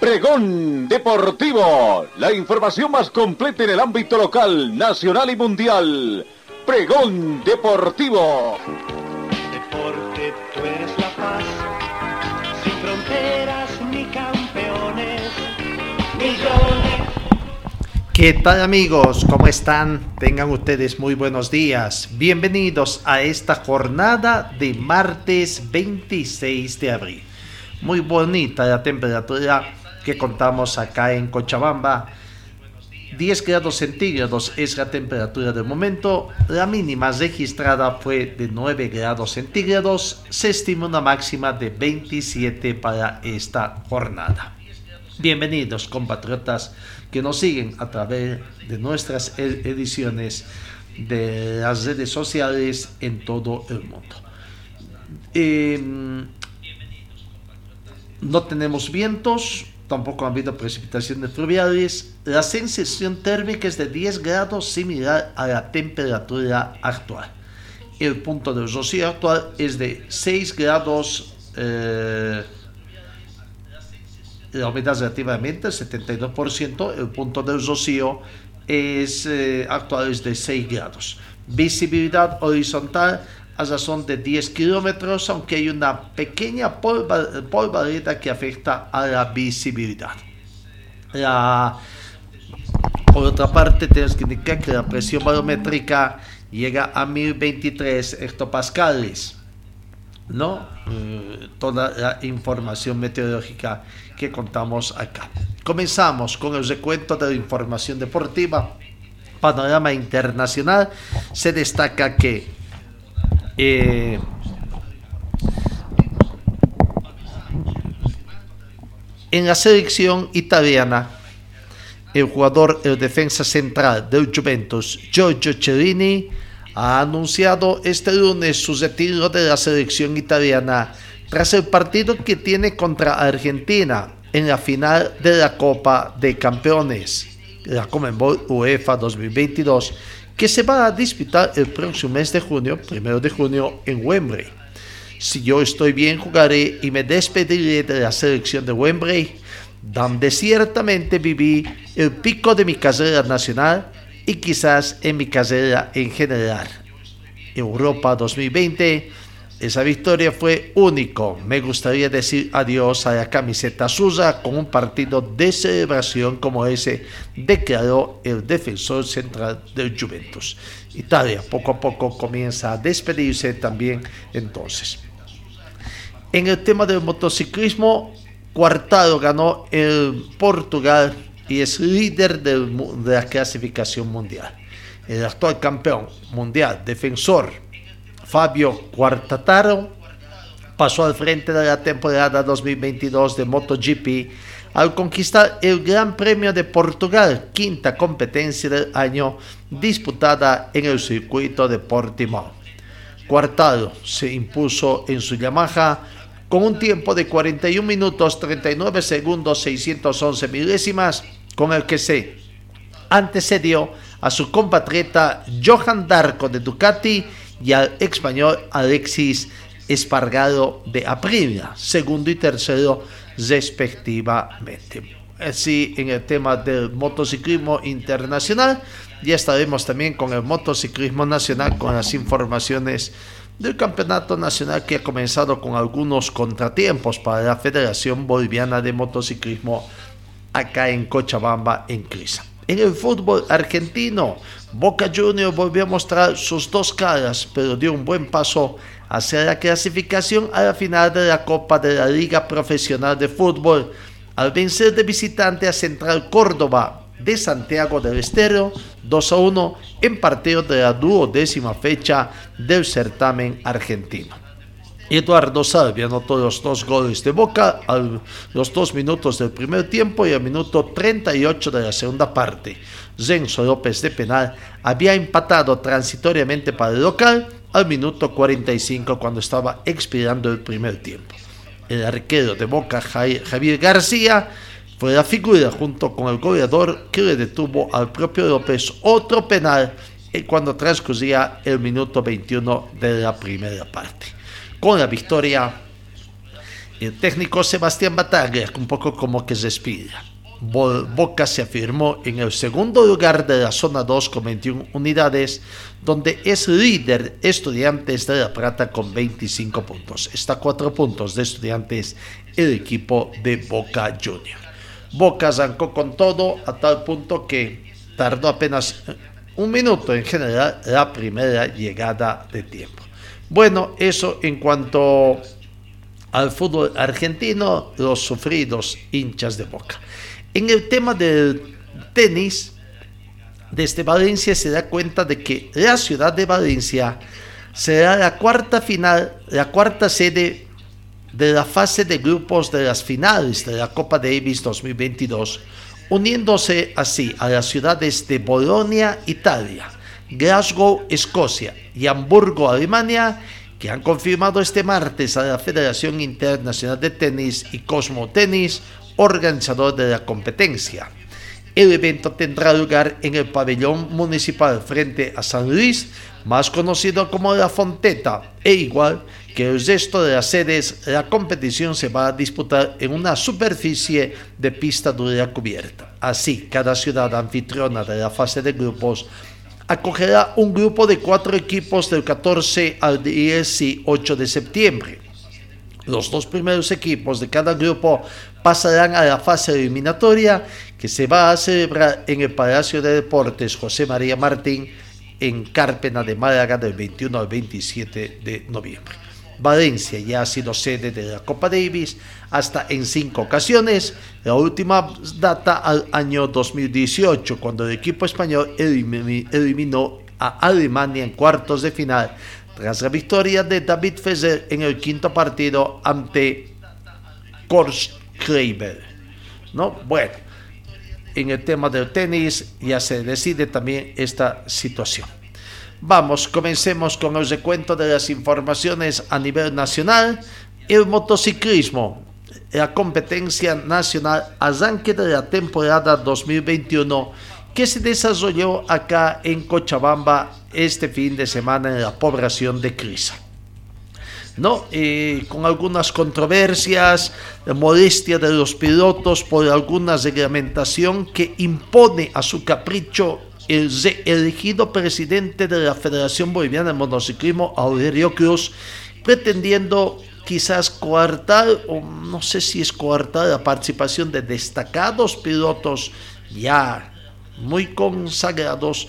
Pregón Deportivo, la información más completa en el ámbito local, nacional y mundial. Pregón Deportivo. Deporte, tú eres la paz, sin fronteras ni campeones, millones. ¿Qué tal amigos? ¿Cómo están? Tengan ustedes muy buenos días. Bienvenidos a esta jornada de martes 26 de abril. Muy bonita la temperatura que contamos acá en Cochabamba. 10 grados centígrados es la temperatura del momento. La mínima registrada fue de 9 grados centígrados. Se estima una máxima de 27 para esta jornada. Bienvenidos compatriotas que nos siguen a través de nuestras ediciones de las redes sociales en todo el mundo. Eh, no tenemos vientos, tampoco ha habido precipitaciones fluviales. La sensación térmica es de 10 grados similar a la temperatura actual. El punto de rocío actual es de 6 grados. Eh, la humedad relativamente 72%. El punto de rocío es, eh, actual es de 6 grados. Visibilidad horizontal a razón de 10 kilómetros, aunque hay una pequeña polvareda que afecta a la visibilidad. por otra parte, tenemos que indicar que la presión barométrica llega a 1023 hectopascales. ¿no? Eh, toda la información meteorológica que contamos acá. Comenzamos con el recuento de la información deportiva. Panorama internacional. Se destaca que eh, en la selección italiana, el jugador, el defensa central del Juventus, Giorgio Cellini, ha anunciado este lunes su retiro de la selección italiana tras el partido que tiene contra Argentina en la final de la Copa de Campeones, la Comenbol UEFA 2022 que se va a disputar el próximo mes de junio, primero de junio, en Wembley. Si yo estoy bien, jugaré y me despediré de la selección de Wembley, donde ciertamente viví el pico de mi carrera nacional y quizás en mi carrera en general. Europa 2020 esa victoria fue único. Me gustaría decir adiós a la camiseta suya con un partido de celebración como ese, declaró el defensor central del Juventus. Italia poco a poco comienza a despedirse también entonces. En el tema del motociclismo, Cuartado ganó el Portugal y es líder de la clasificación mundial. El actual campeón mundial, defensor Fabio Quartataro pasó al frente de la temporada 2022 de MotoGP al conquistar el Gran Premio de Portugal, quinta competencia del año disputada en el circuito de Portimao. Quartaro se impuso en su Yamaha con un tiempo de 41 minutos 39 segundos 611 milésimas, con el que se antecedió a su compatriota Johan Darko de Ducati y al español Alexis Espargado de Aprilia, segundo y tercero respectivamente. Así en el tema del motociclismo internacional, ya estaremos también con el motociclismo nacional con las informaciones del campeonato nacional que ha comenzado con algunos contratiempos para la Federación Boliviana de Motociclismo acá en Cochabamba, en Crisa. En el fútbol argentino, Boca Juniors volvió a mostrar sus dos caras, pero dio un buen paso hacia la clasificación a la final de la Copa de la Liga Profesional de Fútbol, al vencer de visitante a Central Córdoba de Santiago del Estero 2 a 1 en partido de la duodécima fecha del certamen argentino. Eduardo Salvia anotó los dos goles de Boca a los dos minutos del primer tiempo y al minuto 38 de la segunda parte. Zenzo López de penal había empatado transitoriamente para el local al minuto 45 cuando estaba expirando el primer tiempo. El arquero de Boca, Javier García, fue la figura junto con el goleador que le detuvo al propio López otro penal cuando transcurría el minuto 21 de la primera parte con la victoria. El técnico Sebastián Bataglia, un poco como que se respira. Boca se afirmó en el segundo lugar de la zona 2 con 21 unidades, donde es líder Estudiantes de La Plata con 25 puntos. Está a 4 puntos de Estudiantes el equipo de Boca Junior. Boca zancó con todo a tal punto que tardó apenas un minuto en general la primera llegada de tiempo. Bueno, eso en cuanto al fútbol argentino, los sufridos hinchas de boca. En el tema del tenis, desde Valencia se da cuenta de que la ciudad de Valencia será la cuarta final, la cuarta sede de la fase de grupos de las finales de la Copa Davis 2022, uniéndose así a las ciudades de Bolonia, Italia, Glasgow, Escocia y Hamburgo, Alemania, que han confirmado este martes a la Federación Internacional de Tenis y Cosmo Tenis, organizador de la competencia. El evento tendrá lugar en el pabellón municipal frente a San Luis, más conocido como La Fonteta, e igual que el resto de las sedes, la competición se va a disputar en una superficie de pista dura cubierta. Así, cada ciudad anfitriona de la fase de grupos acogerá un grupo de cuatro equipos del 14 al 18 de septiembre. Los dos primeros equipos de cada grupo pasarán a la fase eliminatoria que se va a celebrar en el Palacio de Deportes José María Martín en Cárpena de Málaga del 21 al 27 de noviembre. Valencia ya ha sido sede de la Copa Davis hasta en cinco ocasiones. La última data al año 2018, cuando el equipo español eliminó a Alemania en cuartos de final tras la victoria de David Fezer en el quinto partido ante Kors ¿No? Bueno, en el tema del tenis ya se decide también esta situación. Vamos, comencemos con el recuento de las informaciones a nivel nacional. El motociclismo, la competencia nacional arranque de la temporada 2021 que se desarrolló acá en Cochabamba este fin de semana en la población de Crisa. ¿no? Eh, con algunas controversias, la molestia de los pilotos por alguna reglamentación que impone a su capricho el elegido presidente de la Federación Boliviana de Motociclismo, Aurelio Cruz, pretendiendo quizás coartar, o no sé si es coartar la participación de destacados pilotos ya muy consagrados,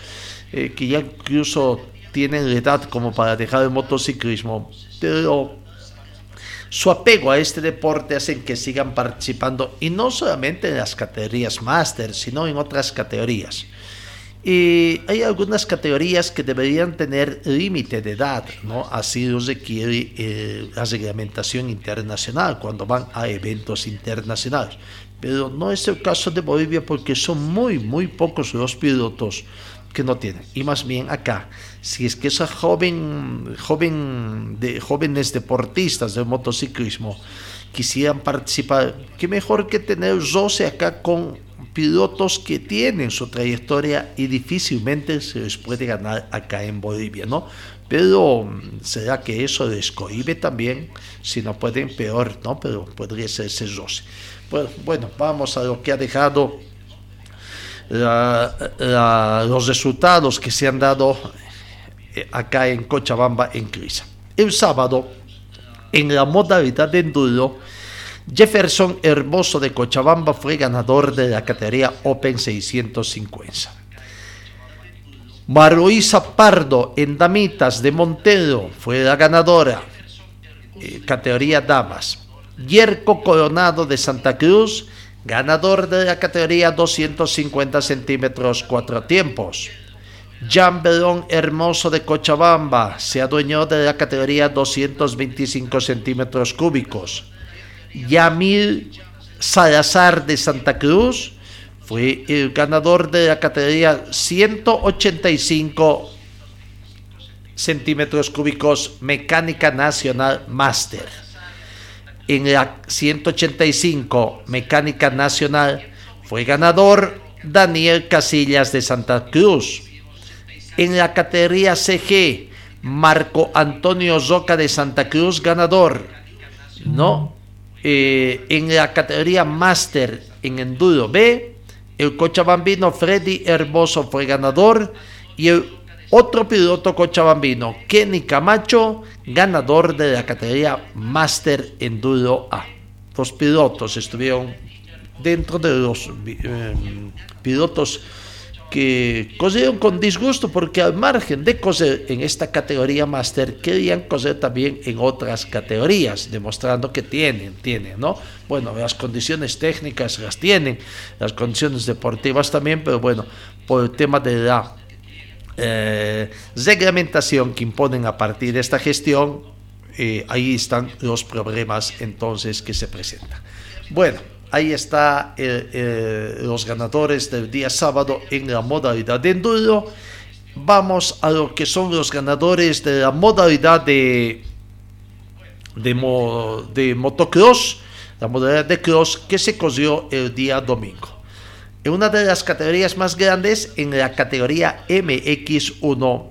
eh, que ya incluso tienen edad como para dejar el motociclismo, pero su apego a este deporte hacen que sigan participando y no solamente en las categorías máster, sino en otras categorías. Y hay algunas categorías que deberían tener límite de edad, ¿no? Así lo requiere eh, la reglamentación internacional cuando van a eventos internacionales. Pero no es el caso de Bolivia porque son muy, muy pocos los pilotos que no tienen. Y más bien acá, si es que esa joven, joven de, jóvenes deportistas del motociclismo quisieran participar, qué mejor que tener 12 acá con pilotos que tienen su trayectoria y difícilmente se les puede ganar acá en Bolivia, ¿no? Pero será que eso les cohibe también, si no pueden, peor, ¿no? Pero podría ser ese Bueno, bueno, vamos a lo que ha dejado los resultados que se han dado eh, acá en Cochabamba en Crisa. El sábado, en la modalidad de enduro, Jefferson Hermoso de Cochabamba fue ganador de la categoría Open 650. Maroisa Pardo en Damitas de Montero fue la ganadora, eh, categoría Damas. Yerko Coronado de Santa Cruz, ganador de la categoría 250 centímetros cuatro tiempos. Jan Belón Hermoso de Cochabamba se adueñó de la categoría 225 centímetros cúbicos. Yamil Salazar de Santa Cruz fue el ganador de la categoría 185 centímetros cúbicos Mecánica Nacional Master. En la 185 Mecánica Nacional fue ganador Daniel Casillas de Santa Cruz. En la categoría CG, Marco Antonio Zoca de Santa Cruz, ganador. ¿No? Eh, en la categoría Master en Enduro B, el cochabambino Freddy Hermoso fue ganador y el otro piloto cochabambino, Kenny Camacho, ganador de la categoría Master Enduro A. Los pilotos estuvieron dentro de los eh, pilotos que cosieron con disgusto porque al margen de coser en esta categoría máster querían coser también en otras categorías, demostrando que tienen, tienen, ¿no? Bueno, las condiciones técnicas las tienen, las condiciones deportivas también, pero bueno, por el tema de la eh, reglamentación que imponen a partir de esta gestión, eh, ahí están los problemas entonces que se presentan. Bueno, Ahí está los ganadores del día sábado en la modalidad de enduro. Vamos a lo que son los ganadores de la modalidad de, de, de motocross, la modalidad de cross que se cogió el día domingo. En una de las categorías más grandes, en la categoría MX1,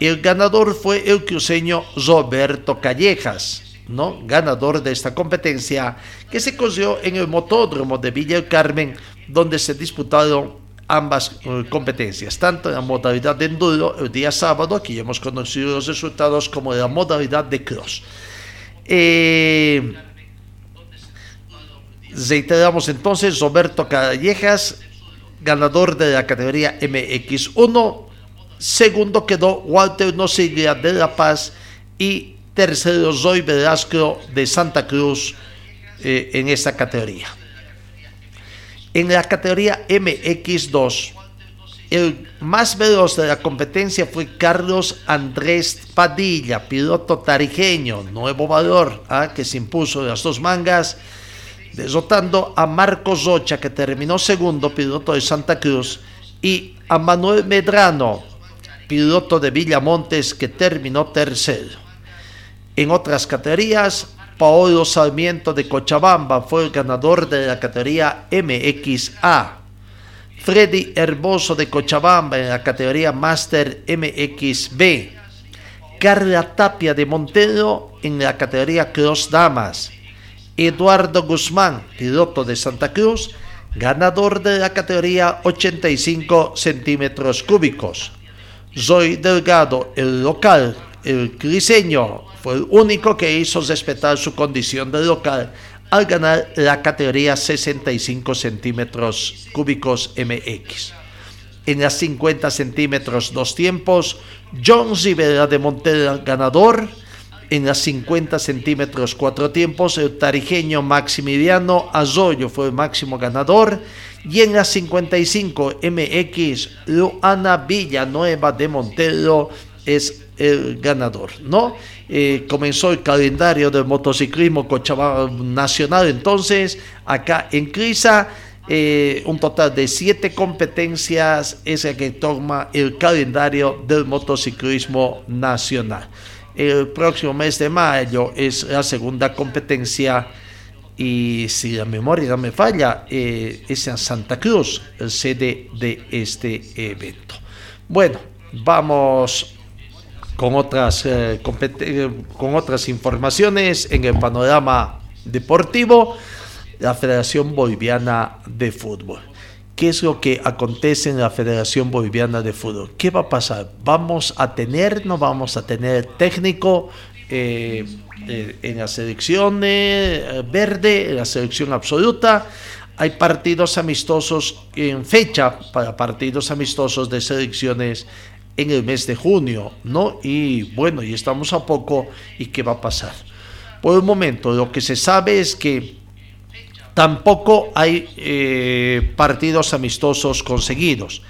el ganador fue el cruceño Roberto Callejas ¿no? ganador de esta competencia que se cogió en el motódromo de Villa del Carmen, donde se disputaron ambas eh, competencias, tanto la modalidad de enduro el día sábado, aquí ya hemos conocido los resultados, como la modalidad de cross. Eh, reiteramos entonces, Roberto Callejas, ganador de la categoría MX1, segundo quedó Walter Nosiglia de La Paz y tercero Zoe Velasco de Santa Cruz eh, en esta categoría. En la categoría MX2, el más veloz de la competencia fue Carlos Andrés Padilla, piloto tarijeño, nuevo valor, ¿ah? que se impuso las dos mangas, derrotando a Marcos Rocha, que terminó segundo, piloto de Santa Cruz, y a Manuel Medrano, piloto de Villamontes, que terminó tercero. En otras categorías, Paolo Sarmiento de Cochabamba fue el ganador de la categoría MXA. Freddy Herboso de Cochabamba en la categoría Master MXB. Carla Tapia de Montero en la categoría Cross Damas. Eduardo Guzmán, piloto de Santa Cruz, ganador de la categoría 85 centímetros cúbicos. Zoe Delgado, el local, el criseño, fue el único que hizo respetar su condición de local al ganar la categoría 65 centímetros cúbicos MX. En las 50 centímetros dos tiempos, John Rivera de Montera ganador. En las 50 centímetros cuatro tiempos, el tarijeño Maximiliano Azoyo fue el máximo ganador. Y en las 55 MX, Luana Villanueva de Montero es el ganador, ¿no? Eh, comenzó el calendario del motociclismo Cochabamba Nacional, entonces acá en Crisa, eh, un total de siete competencias es el que toma el calendario del motociclismo nacional. El próximo mes de mayo es la segunda competencia y si la memoria no me falla, eh, es en Santa Cruz, sede de este evento. Bueno, vamos con otras, eh, con otras informaciones en el panorama deportivo, la Federación Boliviana de Fútbol. ¿Qué es lo que acontece en la Federación Boliviana de Fútbol? ¿Qué va a pasar? ¿Vamos a tener, no vamos a tener técnico eh, en la selección verde, en la selección absoluta? Hay partidos amistosos en fecha para partidos amistosos de selecciones en el mes de junio, ¿no? Y bueno, y estamos a poco, ¿y qué va a pasar? Por el momento, lo que se sabe es que tampoco hay eh, partidos amistosos conseguidos.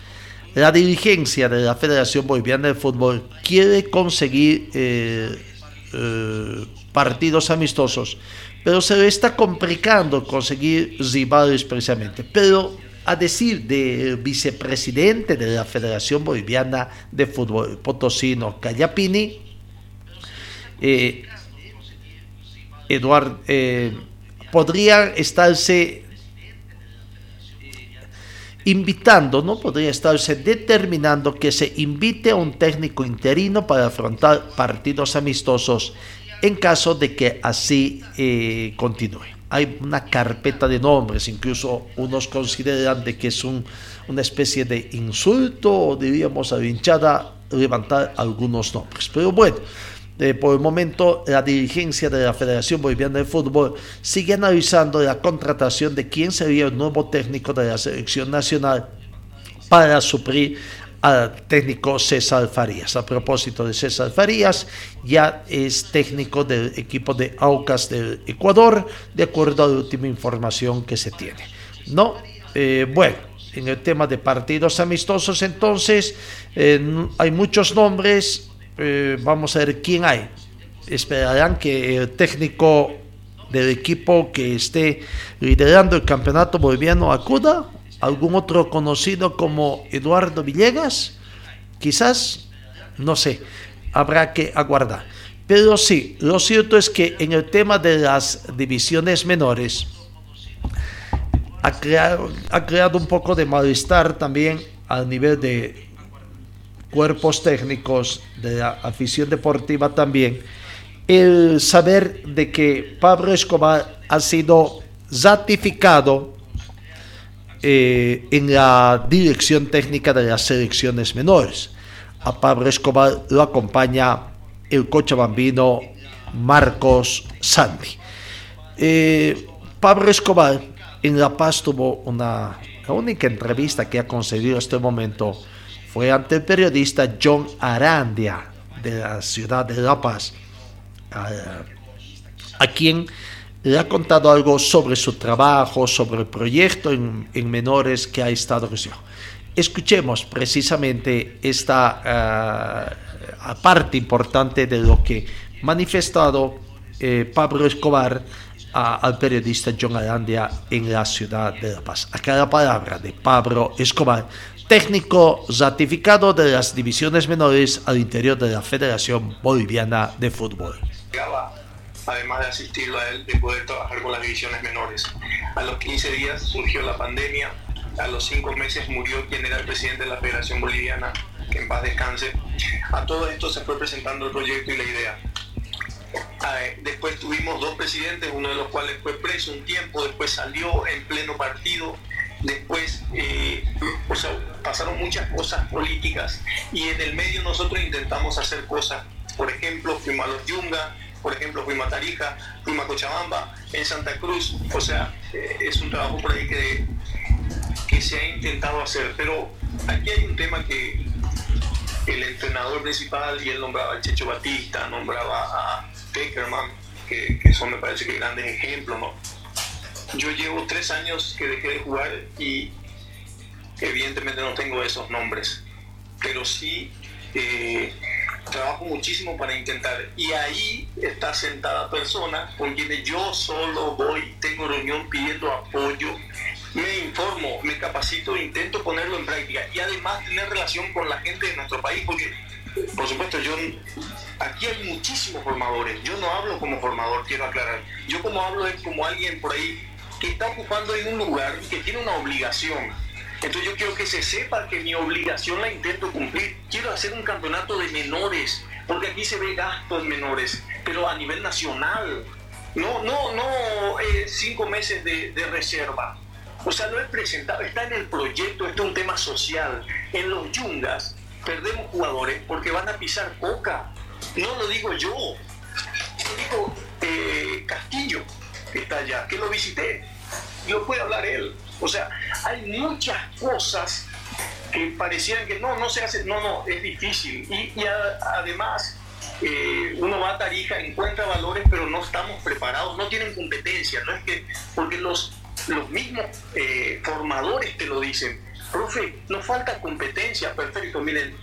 la dirigencia de la Federación Boliviana de Fútbol quiere conseguir eh, eh, partidos amistosos, pero se le está complicando conseguir rivales precisamente. Pero a decir del vicepresidente de la Federación Boliviana de Fútbol, Potosino Callapini, Eduardo, podría estarse invitando, no podría estarse determinando que se invite a un técnico interino para afrontar partidos amistosos en caso de que así eh, continúe. Hay una carpeta de nombres, incluso unos consideran de que es un, una especie de insulto, o diríamos a la hinchada levantar algunos nombres. Pero bueno, eh, por el momento, la dirigencia de la Federación Boliviana de Fútbol sigue analizando la contratación de quién sería el nuevo técnico de la selección nacional para suplir al técnico César Farías. A propósito de César Farías, ya es técnico del equipo de Aucas del Ecuador, de acuerdo a la última información que se tiene. No, eh, bueno, en el tema de partidos amistosos, entonces eh, hay muchos nombres eh, vamos a ver quién hay. Esperarán que el técnico del equipo que esté liderando el campeonato boliviano acuda, algún otro conocido como Eduardo Villegas, quizás, no sé, habrá que aguardar. Pero sí, lo cierto es que en el tema de las divisiones menores ha creado, ha creado un poco de malestar también al nivel de cuerpos técnicos de la afición deportiva también, el saber de que Pablo Escobar ha sido ratificado eh, en la dirección técnica de las selecciones menores. A Pablo Escobar lo acompaña el cochabambino Marcos Sandy. Eh, Pablo Escobar en La Paz tuvo una, la única entrevista que ha concedido hasta el momento fue ante el periodista John Arandia de la ciudad de La Paz, a, quien le ha contado algo sobre su trabajo, sobre el proyecto en, menores que ha estado recibiendo. Escuchemos precisamente esta uh, parte importante de lo que manifestado eh, Pablo Escobar al periodista John Arandia en la ciudad de La Paz. Acá la palabra de Pablo Escobar técnico ratificado de las divisiones menores al interior de la Federación Boliviana de Fútbol. Además de asistirlo a él, de poder trabajar con las divisiones menores. A los 15 días surgió la pandemia, a los 5 meses murió quien era el presidente de la Federación Boliviana, que en paz descanse. A todo esto se fue presentando el proyecto y la idea. Después tuvimos dos presidentes, uno de los cuales fue preso un tiempo, después salió en pleno partido, después eh, o sea, pasaron muchas cosas políticas y en el medio nosotros intentamos hacer cosas. Por ejemplo, fuimos a los Yunga, por ejemplo, fuimos a Tarija, fuimos a Cochabamba, en Santa Cruz. O sea, eh, es un trabajo por ahí que, que se ha intentado hacer. Pero aquí hay un tema que el entrenador principal, y él nombraba a Checho Batista, nombraba a Peckerman, que, que son me parece que grandes ejemplos, ¿no? Yo llevo tres años que dejé de jugar y evidentemente no tengo esos nombres, pero sí eh, trabajo muchísimo para intentar. Y ahí está sentada persona con quienes yo solo voy, tengo reunión pidiendo apoyo, me informo, me capacito, intento ponerlo en práctica y además tener relación con la gente de nuestro país, porque por supuesto yo aquí hay muchísimos formadores, yo no hablo como formador, quiero aclarar, yo como hablo es como alguien por ahí que está ocupando en un lugar y que tiene una obligación. Entonces yo quiero que se sepa que mi obligación la intento cumplir. Quiero hacer un campeonato de menores, porque aquí se ve gastos menores, pero a nivel nacional. No, no, no eh, cinco meses de, de, reserva. O sea, lo he presentado, está en el proyecto, esto es un tema social. En los yungas perdemos jugadores porque van a pisar coca. No lo digo yo, lo digo eh, Castillo está allá, que lo visité, y lo puede hablar él. O sea, hay muchas cosas que parecían que no, no se hace, no, no, es difícil. Y, además, eh, uno va a Tarija, encuentra valores, pero no estamos preparados, no tienen competencia, no es que, porque los, los mismos eh, formadores te lo dicen. profe, nos falta competencia, perfecto, miren,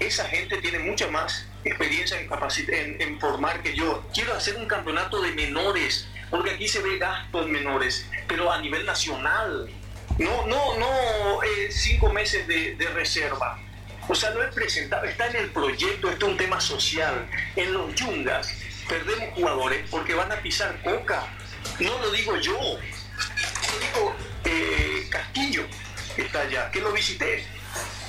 esa gente tiene mucha más experiencia en, en, en formar que yo. Quiero hacer un campeonato de menores, porque aquí se ve gastos menores, pero a nivel nacional. No, no, no eh, cinco meses de, de, reserva. O sea, no es presentado, está en el proyecto, esto es un tema social. En los yungas perdemos jugadores porque van a pisar coca. No lo digo yo, lo digo eh, Castillo, que está allá, que lo visité.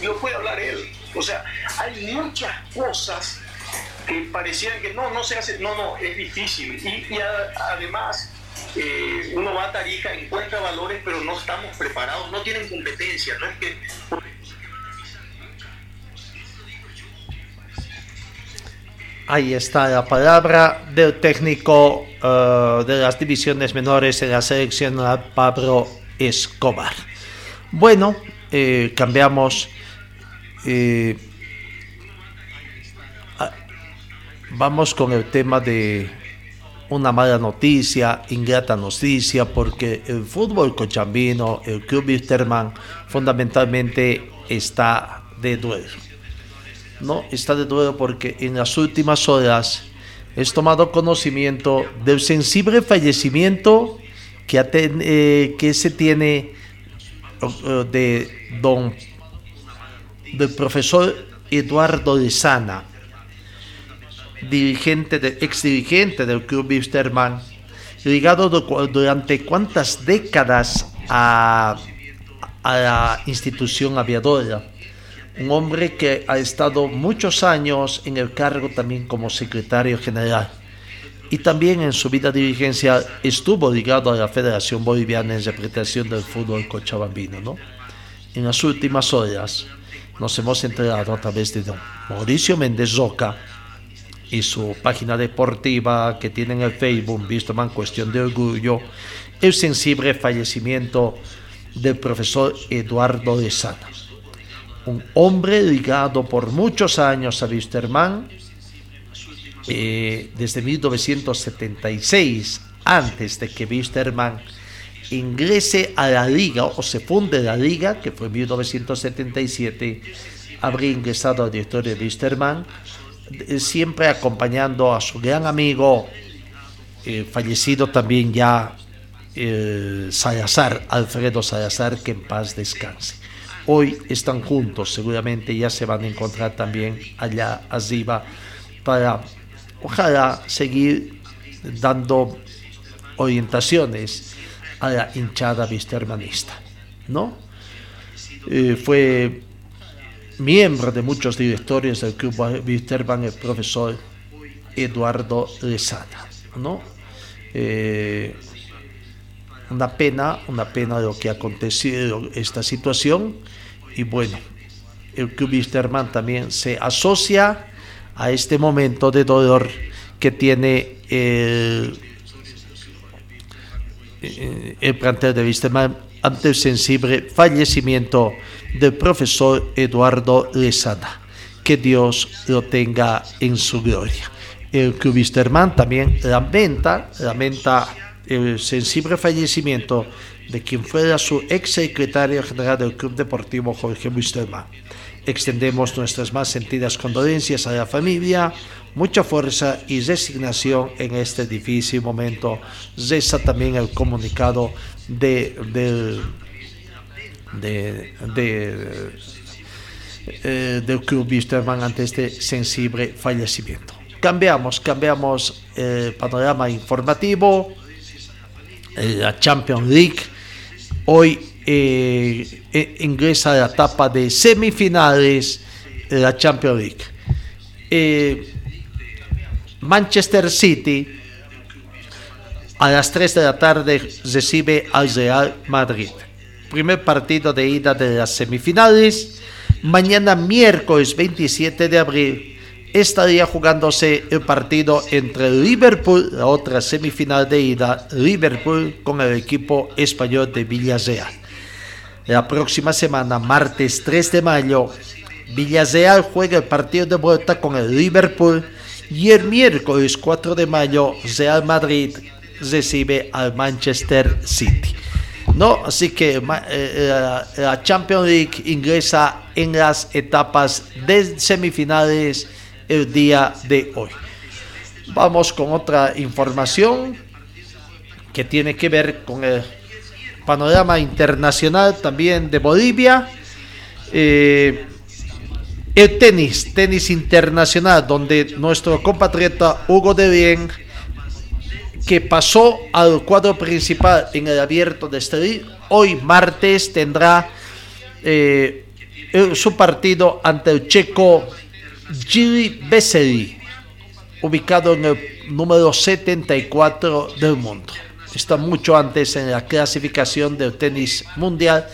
Lo puede hablar él. O sea, hay muchas cosas que parecían que no, no se hace, no, no, es difícil. Y, además, eh, uno va a Tarija, encuentra valores, pero no estamos preparados, no tienen competencia, no es que... Ahí está la palabra del técnico uh, de las divisiones menores en la selección Pablo Escobar. Bueno, eh, cambiamos. Vamos con el tema de una mala noticia, ingrata noticia, porque el fútbol cochambino, el club Wisterman, fundamentalmente está de duelo. No, está de duelo porque en las últimas horas es tomado conocimiento del sensible fallecimiento que, eh, que se tiene uh, de don del profesor Eduardo de Sana, dirigente de, ex dirigente del club Wisterman, ligado durante cuántas décadas a, a la institución aviadora. Un hombre que ha estado muchos años en el cargo también como secretario general. Y también en su vida dirigencial estuvo ligado a la Federación Boliviana en interpretación del fútbol cochabambino. ¿no? En las últimas horas nos hemos enterado a través de don Mauricio Méndez Roca, y su página deportiva que tiene en el Facebook, visto man Cuestión de Orgullo, el sensible fallecimiento del profesor Eduardo de Sana, un hombre ligado por muchos años a Wisterman, eh, desde 1976, antes de que Wisterman ingrese a la liga o se funde la liga, que fue en 1977, habría ingresado al directorio de Wisterman siempre acompañando a su gran amigo, eh, fallecido también ya eh, Salazar, Alfredo Salazar, que en paz descanse. Hoy están juntos, seguramente ya se van a encontrar también allá arriba para, ojalá, seguir dando orientaciones a la hinchada vistermanista, ¿no? Eh, fue miembro de muchos directorios del Club Wisterman, el profesor Eduardo Lezana. ¿no? Eh, una pena, una pena lo que ha acontecido esta situación y bueno, el Club Wisterman también se asocia a este momento de dolor que tiene el, el plantel de Wisterman ante el sensible fallecimiento del profesor Eduardo Lezana. Que Dios lo tenga en su gloria. El Club Wisterman también lamenta, lamenta el sensible fallecimiento de quien fuera su ex secretario general del Club Deportivo Jorge Wisterman. Extendemos nuestras más sentidas condolencias a la familia, mucha fuerza y resignación en este difícil momento. Reza también el comunicado de, del de, de, eh, del club Wisterman ante este sensible fallecimiento. Cambiamos, cambiamos el panorama informativo, la Champions League. Hoy eh, eh, ingresa la etapa de semifinales de la Champions League. Eh, Manchester City a las 3 de la tarde recibe al Real Madrid primer partido de ida de las semifinales. Mañana miércoles 27 de abril estaría jugándose el partido entre Liverpool, la otra semifinal de ida, Liverpool con el equipo español de Villarreal. La próxima semana, martes 3 de mayo, Villarreal juega el partido de vuelta con el Liverpool y el miércoles 4 de mayo, Real Madrid recibe al Manchester City. ¿no? Así que eh, la, la Champions League ingresa en las etapas de semifinales el día de hoy. Vamos con otra información que tiene que ver con el panorama internacional también de Bolivia. Eh, el tenis, tenis internacional, donde nuestro compatriota Hugo de Bien, que pasó al cuadro principal en el abierto de Estelí, hoy martes tendrá eh, su partido ante el checo Gili Vesely, ubicado en el número 74 del mundo. Está mucho antes en la clasificación del tenis mundial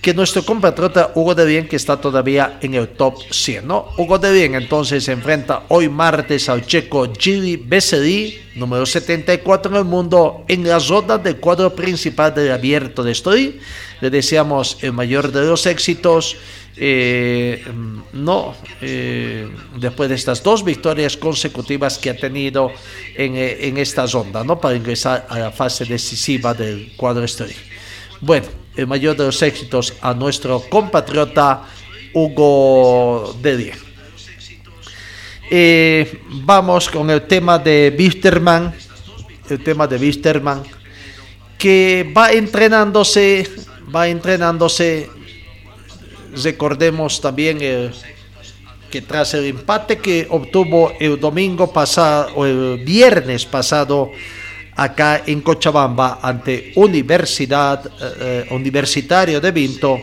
que nuestro compatriota Hugo de Bien, que está todavía en el top 100. ¿no? Hugo de Bien entonces se enfrenta hoy martes al checo Gili Vesely, número 74 en el mundo, en la ronda del cuadro principal del abierto de Estoy. Le deseamos el mayor de los éxitos. Eh, no, eh, después de estas dos victorias consecutivas que ha tenido en, eh, en esta ronda, ¿no? Para ingresar a la fase decisiva del cuadro Estoy. Bueno, el mayor de los éxitos a nuestro compatriota Hugo de Eh, vamos con el tema de Wisterman, el tema de Wisterman, que va entrenándose, va entrenándose, recordemos también el, que tras el empate que obtuvo el domingo pasado, o el viernes pasado, acá en Cochabamba ante Universidad eh, Universitario de Vinto,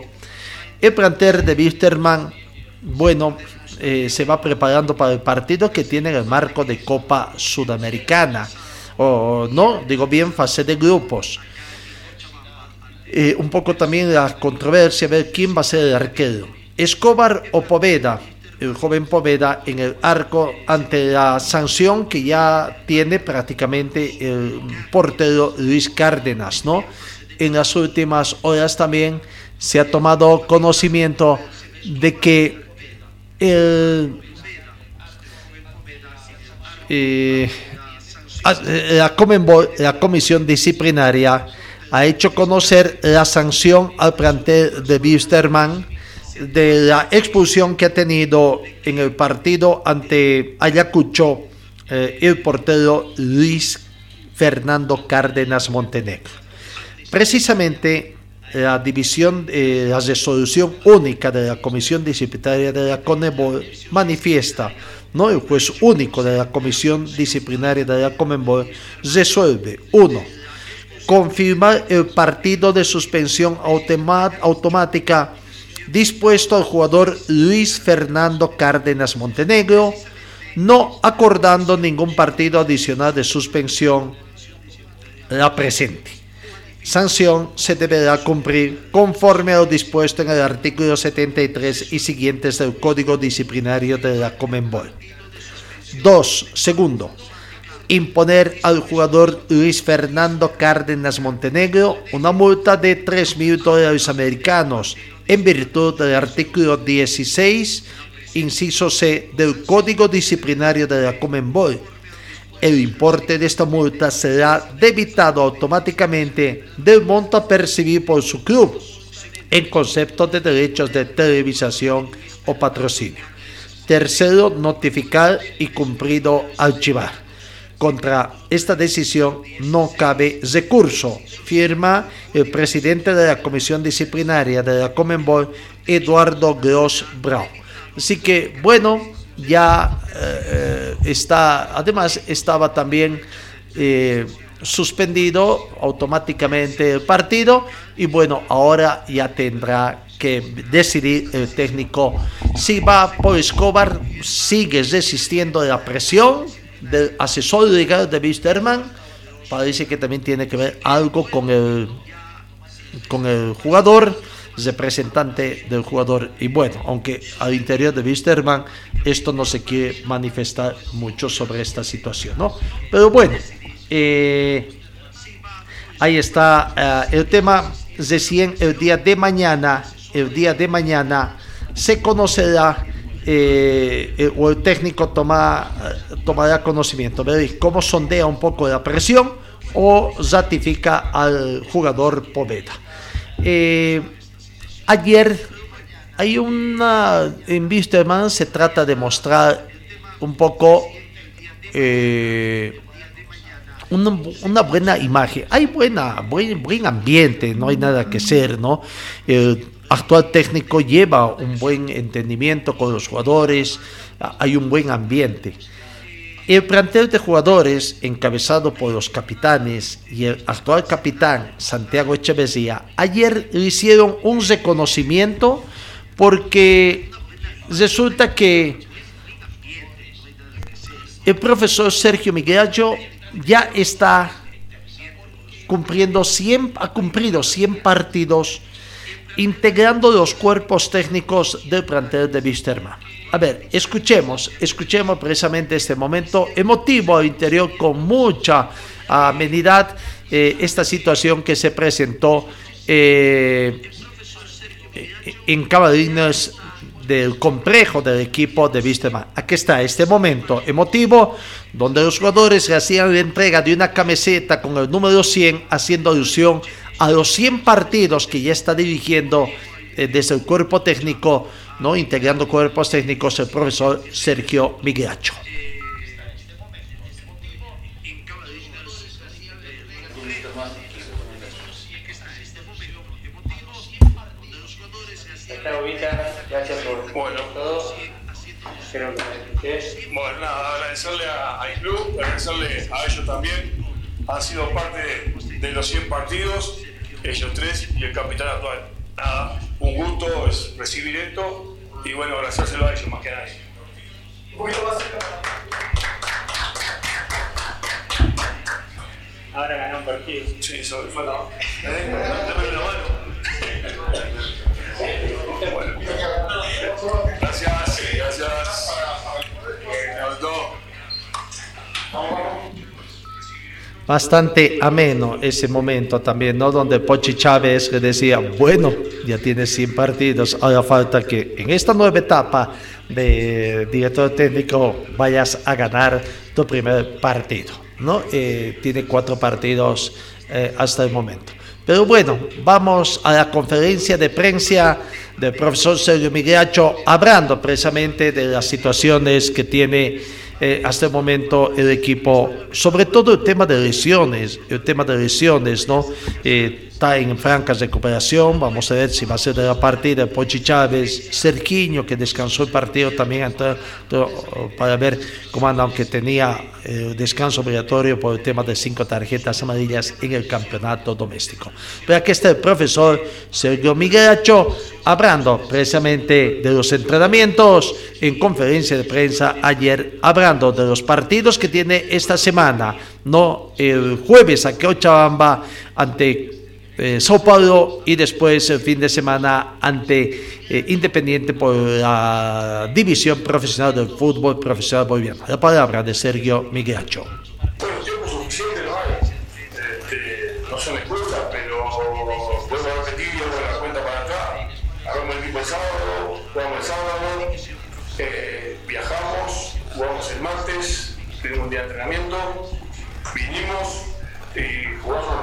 el plantel de Wisterman, bueno, eh, se va preparando para el partido que tiene el marco de Copa Sudamericana, o no, digo bien, fase de grupos. Eh, un poco también la controversia, ver quién va a ser el arquero. Escobar o Poveda, el joven Poveda en el arco ante la sanción que ya tiene prácticamente el portero Luis Cárdenas, ¿no? En las últimas horas también se ha tomado conocimiento de que el, eh, la, la comisión disciplinaria ha hecho conocer la sanción al plantel de Wisterman de la expulsión que ha tenido en el partido ante Ayacucho eh, el portero Luis Fernando Cárdenas Montenegro. Precisamente la división, eh, la resolución única de la Comisión Disciplinaria de la CONEBOL manifiesta, ¿no? el juez único de la Comisión Disciplinaria de la CONEBOL resuelve, uno, confirmar el partido de suspensión automática dispuesto al jugador Luis Fernando Cárdenas Montenegro, no acordando ningún partido adicional de suspensión la presente. Sanción se deberá cumplir conforme a lo dispuesto en el artículo 73 y siguientes del Código Disciplinario de la Comenbol. 2. Segundo, imponer al jugador Luis Fernando Cárdenas Montenegro una multa de 3 mil dólares americanos en virtud del artículo 16, inciso C del Código Disciplinario de la Comenbol. El importe de esta multa será debitado automáticamente del monto a percibir por su club en concepto de derechos de televisación o patrocinio. Tercero, notificar y cumplido archivar. Contra esta decisión no cabe recurso, firma el presidente de la Comisión Disciplinaria de la Comenbol, Eduardo Gross Brown. Así que, bueno, ya eh, está, además estaba también eh, suspendido automáticamente el partido y bueno, ahora ya tendrá que decidir el técnico si va por Escobar, sigue resistiendo la presión del asesor legal de Wisterman parece que también tiene que ver algo con el con el jugador representante del jugador. Y bueno aunque al interior de Wisterman esto no se quiere manifestar mucho sobre esta situación no pero bueno eh, ahí está eh, el tema. Recién el día de mañana el día de mañana se conocerá eh, eh, o el técnico toma, tomará conocimiento. ¿Veis cómo sondea un poco la presión? o ratifica al jugador Poveda. Eh, ayer hay una, en Wisterman se trata de mostrar un poco eh, una, buena imagen. Hay buena, buen, buen ambiente, no hay nada que hacer, ¿no? Actual técnico lleva un buen entendimiento con los jugadores, hay un buen ambiente. El plantel de jugadores, encabezado por los capitanes y el actual capitán Santiago Echeverría, ayer le hicieron un reconocimiento porque resulta que el profesor Sergio Migracho ya está cumpliendo 100, ha cumplido 100 partidos integrando los cuerpos técnicos del plantel de Wisterman. A ver, escuchemos, escuchemos precisamente este momento emotivo al interior con mucha amenidad eh, esta situación que se presentó eh, en Caballinas del complejo del equipo de Wisterman. Aquí está este momento emotivo donde los jugadores hacían la entrega de una camiseta con el número 100 haciendo alusión a los 100 partidos que ya está dirigiendo eh, desde el cuerpo técnico, ¿no? integrando cuerpos técnicos el profesor Sergio Migracho. Gracias por bueno. todo. Bueno, nada, agradecerle a, a club, agradecerle a ellos también. Han sido parte de, los 100 partidos, ellos tres y el capitán actual. Nada, un gusto es recibir esto y bueno, agradecérselo a ellos más que a nadie. Ahora ganó un partido. Sí, eso fue la. Dame la mano. Bueno. Gracias, gracias. Bastante ameno ese momento también, ¿no? Donde Pochi Chávez le decía, bueno, ya tienes 100 partidos, ahora falta que en esta nueva etapa de director técnico vayas a ganar tu primer partido, ¿no? Eh, tiene cuatro partidos eh, hasta el momento. Pero bueno, vamos a la conferencia de prensa del profesor Sergio Migracho, hablando precisamente de las situaciones que tiene eh, hasta el momento el equipo, sobre todo el tema de lesiones, el tema de lesiones, ¿no? Eh, está en franca recuperación, vamos a ver si va a ser de la partida Pochi Chávez, Cerquiño que descansó el partido también para ver cómo anda, aunque tenía eh, descanso obligatorio por el tema de cinco tarjetas amarillas en el campeonato doméstico. Pero aquí está el profesor Sergio Migracho hablando precisamente de los entrenamientos en conferencia de prensa ayer, hablando de los partidos que tiene esta semana, no el jueves a Cochabamba ante eh, Sao Paulo y después el fin de semana ante eh, Independiente por la división profesional del fútbol profesional boliviano. La palabra de Sergio Migracho.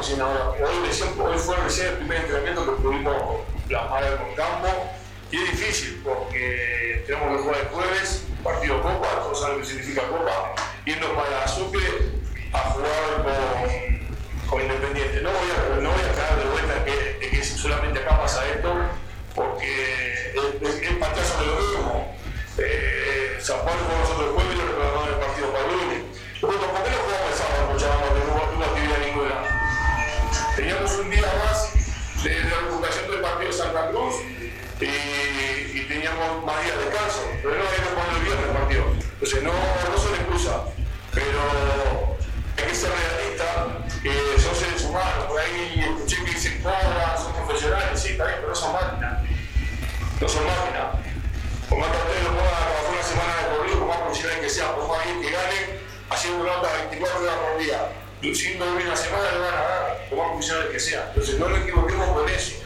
Hoy, fue recién el primer entrenamiento que pudimos plasmar en el campo y es difícil porque tenemos que jugar el jueves, partido Copa, todos saben lo que significa Copa, irnos para Sucre a jugar con, con Independiente. No voy a, no voy a de vuelta que, que solamente acá pasa esto, porque es, es, de lo mismo. Eh, San Pablo con nosotros el jueves y lo el partido para el lunes. Bueno, ¿por qué no partido de Santa Cruz y, teníamos más días de descanso, pero no habíamos jugado el viernes el partido. Entonces no, no son excusas, pero hay que ser realista, que son seres humanos, por ahí escuché que dicen cobran, son profesionales, sí, bien, pero no son máquinas. No son máquinas. Por más que ustedes lo a trabajar una semana de corrido, por más profesionales que sean, por más bien que ganen, haciendo una nota 24 horas por día, luciendo bien una semana, le van a dar, por más profesionales que sean. Entonces no nos equivoquemos con eso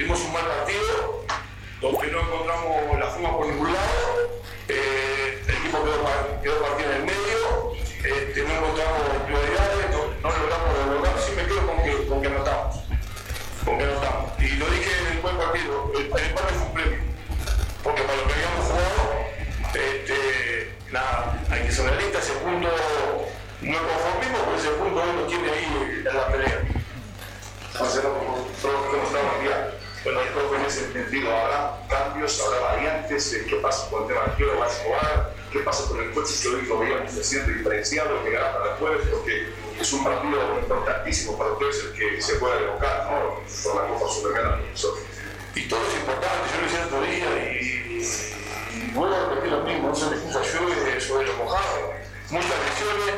tuvimos un mal partido, donde no encontramos la forma por ningún lado, eh, el equipo quedó, partido en el medio, este, no encontramos prioridades, no, no logramos desbloquear, sí me quedo con que, con que anotamos, con que anotamos. Y lo dije en el buen partido, el, el empate fue un premio, porque para lo que habíamos jugado, este, nada, hay que ser realistas, ese punto no es conformismo, pero ese punto uno tiene ahí en la pelea. Bueno, yo creo que en ese sentido habrá cambios, habrá variantes, eh, qué pasa con el tema de quiero jugar, qué pasa con el coche lo veíamos se siente diferenciado, que gana para el jueves, porque es un partido importantísimo para ustedes el que se pueda evocar, ¿no? Por la Copa. Y todo es importante, yo lo decía el otro día y, vuelvo a repetir lo mismo, no se me excusa llueve sobre lo mojado. Muchas lesiones,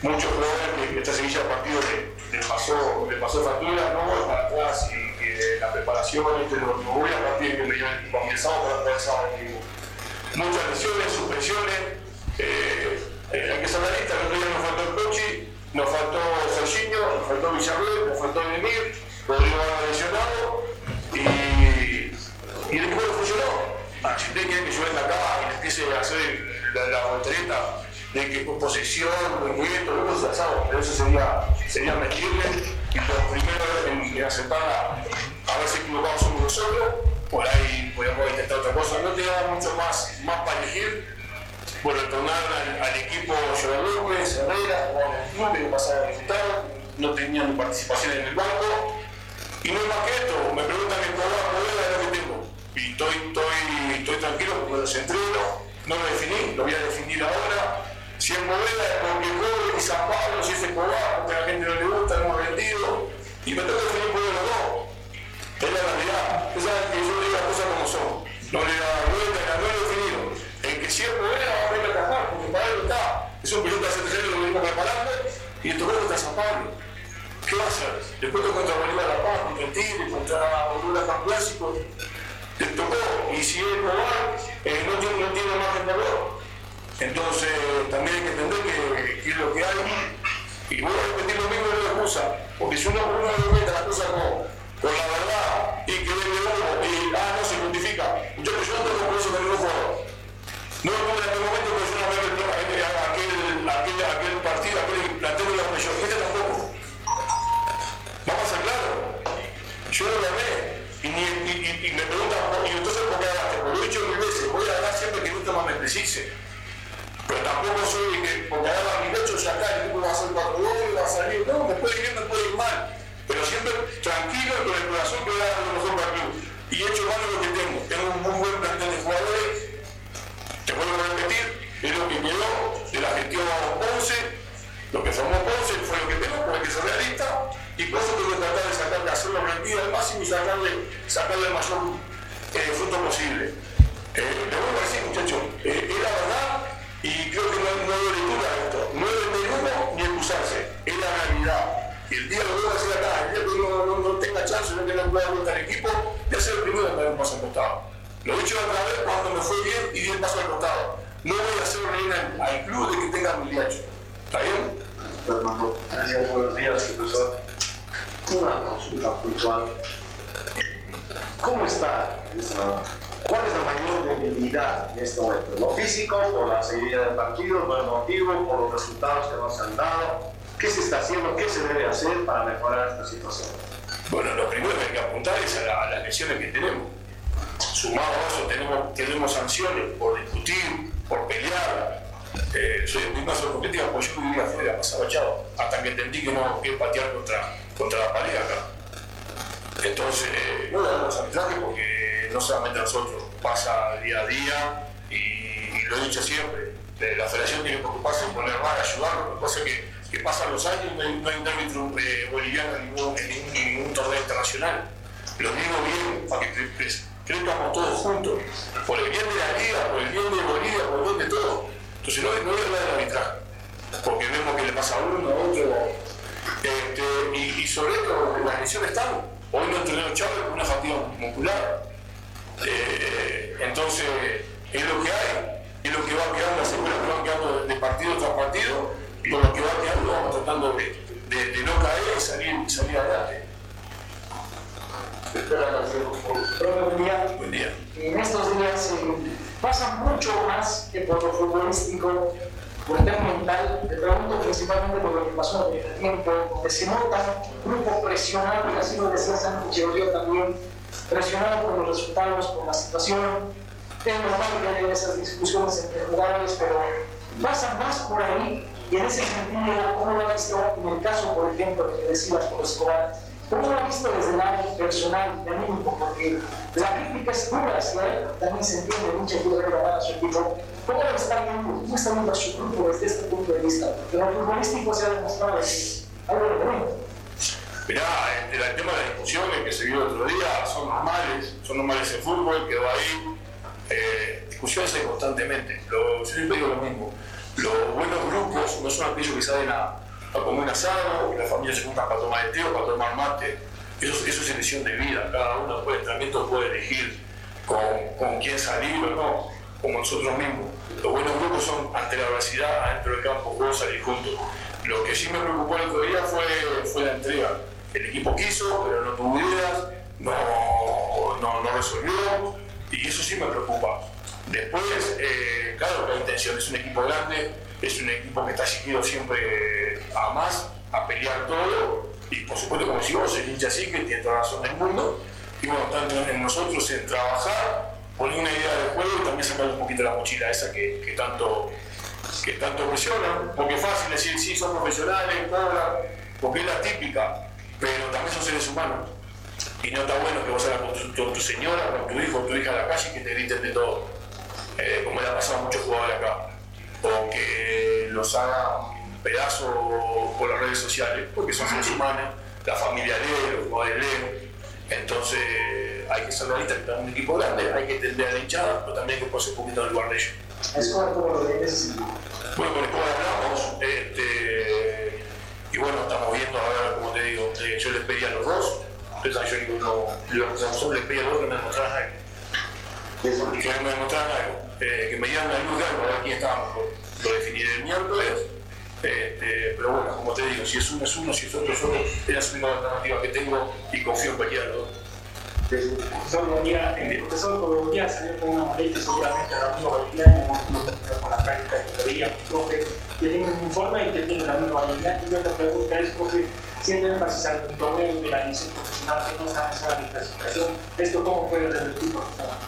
muchos jugadores que esta seguilla de partido le, pasó, le pasó factura, no para atrás y que la preparación, no, no voy a partir que lleven el sábado para poder sábado mismo. Muchas lesiones, suspensiones, eh, eh, hay que ser realista, el otro día nos faltó el Cochi, nos faltó Serginho, nos faltó Villarreal, nos faltó Emir, Rodrigo lesionado y, y el equipo funcionó. A Chile que yo venga acá y le empiece a hacer la, la voltereta de que con posesión, movimiento, se asado, pero eso sería, sería mentirle y los primeros en, en aceptar a, a ver si equivocamos somos nosotros, por ahí podemos intentar otra cosa. No tenía mucho más, más para elegir por retornar al, al equipo Joel López, Herrera, Juan que pasaba a disfrutar, no tenían participación en el banco. Y no es más que esto, me preguntan en cuál modelo es lo que tengo. Y estoy, estoy, estoy tranquilo porque los entreno, no lo definí, lo voy a definir ahora. Si modelo es porque juego y San Pablo, si es Escobar, porque a la gente no le gusta, no hemos vendido. Y me tengo que definir le vuelta, no lo he definido. El que siempre modelo va a venir a atajar, porque para él está. Es un piloto hace tres lo venimos preparando y le tocó contra San Pablo. ¿Qué va a hacer? Después tocó contra Bolívar La Paz, contra el Tigre, contra Honduras tan clásico. Le tocó, y si es Escobar, eh, no, tiene, no tiene margen de error. Entonces también hay que entender que, que es lo que hay. Y voy a repetir lo mismo de la excusa, porque si uno, uno argumenta las cosas con, con la verdad y que vende uno y ah, no se justifica. Yo, yo no tengo por eso con ningún jugador. No me pongo en aquel momento porque yo no veo el, aquel, aquel, aquel partido, aquel plantel de la. Este tampoco. Vamos a ser claros. Yo no lo gané. Y, y, y, y, me preguntan, ¿y entonces por qué ganaste? Porque lo he dicho mil veces, voy a ganar siempre que el último me precise. Pero tampoco soy que porque agarra mi pecho ya acá el equipo va a hacer 4 goles, va a salir. No, me puede ir bien, me puede ir mal. Pero siempre tranquilo y con el corazón que voy a dar lo mejor para el. Y he hecho mal lo que tengo. Tengo un muy buen plantel de jugadores. Te vuelvo a repetir, es lo que quedó de la gestión Ponce. Lo que formó Ponce fue lo que tengo, porque hay que ser realista. Y por eso tengo que tratar de sacar, de hacerlo rendido al máximo y sacarle, sacarle el mayor eh, fruto posible. Eh, vuelvo a decir, muchachos, eh, es verdad y creo que no, no hay lectura de esto. No es humo ni excusarse, es la realidad. Y el día lo voy a decir acá, el día que no, no, no tenga chance, no tenga pueda vuelta al equipo, a ser el primero en dar un paso al costado. Lo he dicho otra vez cuando me fue bien y di el paso al costado. No voy a hacer reír al, club de que tenga mi diacho. ¿Está bien? Fernando, buenos días, profesor. Una consulta puntual. ¿Cómo está? ¿Cuál es la mayor debilidad en este momento? ¿Lo físico, por la seguridad del partido, lo emotivo, por los resultados que nos han dado? ¿Qué se está haciendo? ¿Qué se debe hacer para mejorar esta situación? Bueno, lo primero que hay que apuntar es a, la, a las lesiones que tenemos. Sumado a eso, tenemos, tenemos sanciones por discutir, por pelear. Eh, soy el mismo competitiva, porque yo vivía afuera, pasaba chavo, hasta que entendí que no quiero patear contra, contra la pared acá. Entonces, eh, no le arbitraje porque no solamente nosotros, pasa día a día y, lo he dicho siempre, la federación tiene que preocuparse en poner más, ayudarlo, lo que pasa es que, que pasan los años no hay, un árbitro eh, boliviano en ningún, en, ningún, torneo internacional. Lo digo bien, para que crezcamos todos juntos, por el bien de la liga, por el bien de Bolivia, por el bien de todo. Entonces no, no voy a hablar del arbitraje, porque vemos que le pasa a uno, a otro, este, y, y sobre esto las lesiones están. Hoy no entrenó Chávez con una fatiga muscular. Eh, entonces, es lo que hay, es lo que va quedando, las secuelas que van quedando de partido tras partido, y con lo que va quedando vamos tratando de, de, de no caer y salir, salir adelante. Buen día. Buen día. En estos días eh, pasa mucho más que por lo futbolístico, por el tema mental. Te pregunto principalmente por lo que pasó en el tiempo, donde se nota grupos presionados, y así lo decía Santi Chirolio también, presionado por los resultados, por la situación. Es normal que haya esas discusiones entre jugadores, pero pasa más por ahí. Y en ese sentido, ¿cómo lo ha visto en el caso, por ejemplo, que decías por Escobar? ¿Cómo lo ha visto desde el lado personal y anímico? Porque la crítica es dura él, también se entiende, mucha ver a su equipo. ¿Cómo lo está viendo? ¿Cómo está viendo a su grupo desde este punto de vista? Porque lo futbolístico se ha demostrado que es algo de bueno. Mirá, este, el tema de las discusiones que se vio el otro día son normales, son normales en fútbol, quedó ahí. Eh, discusiones hay constantemente. Lo, yo siempre digo lo mismo. Los buenos grupos no son aquellos que salen a, a comer un asado, la familia se junta para tomar el té o para tomar mate. Eso, eso es elección de vida. Cada uno después de entrenamiento puede elegir con, quién salir o no, como nosotros mismos. Los buenos grupos son ante la adversidad, adentro del campo, puedo salir juntos. Lo que sí me preocupó el otro día fue, la entrega el equipo quiso, pero no tuvo ideas, no resolvió, y eso sí me preocupa. Después, eh, claro, la intención es un equipo grande, es un equipo que está exigido siempre a más, a pelear todo, y por supuesto, como decimos, el hincha así, que tiene toda la razón del mundo, y bueno, tanto en nosotros en trabajar, poner una idea de juego y también sacar un poquito la mochila esa que, que tanto que tanto presiona, porque es fácil decir, sí, son profesionales, porque es la típica, pero también son seres humanos. Y no está bueno que vos salgas con tu, con tu señora, con tu hijo, con tu hija a la calle y que te griten de todo, eh, como le ha pasado a muchos jugadores acá. O que los hagan pedazos por las redes sociales, porque son seres humanos, la familia lee, los jugadores leen. Entonces hay que ser realistas, que un equipo grande, hay que entender a la hinchada, pero también hay que ponerse un poquito en el lugar de ellos. Escobar, ¿cómo lo sentido? Bueno, con Escobar hablamos, este, y bueno, estamos viendo ahora, como te digo, eh, yo les pedí a los dos, entonces yo ninguno, los les pedí a los dos que me demostraran algo. Que me demostraran algo, eh, que me dieran la luz de algo, a ver quién estaba mejor. Lo definiré el miércoles, este, pero bueno, como te digo, si es uno es uno, si es otro es otro, es la alternativa que tengo y confío en. El profesor profesor con una maleta seguramente a Ramiro Valeriano, con la práctica que veía, profe, informe y tiene Ramiro Valeriano. Y es, de la no sabe esa clasificación, ¿esto cómo puede revertir profesional?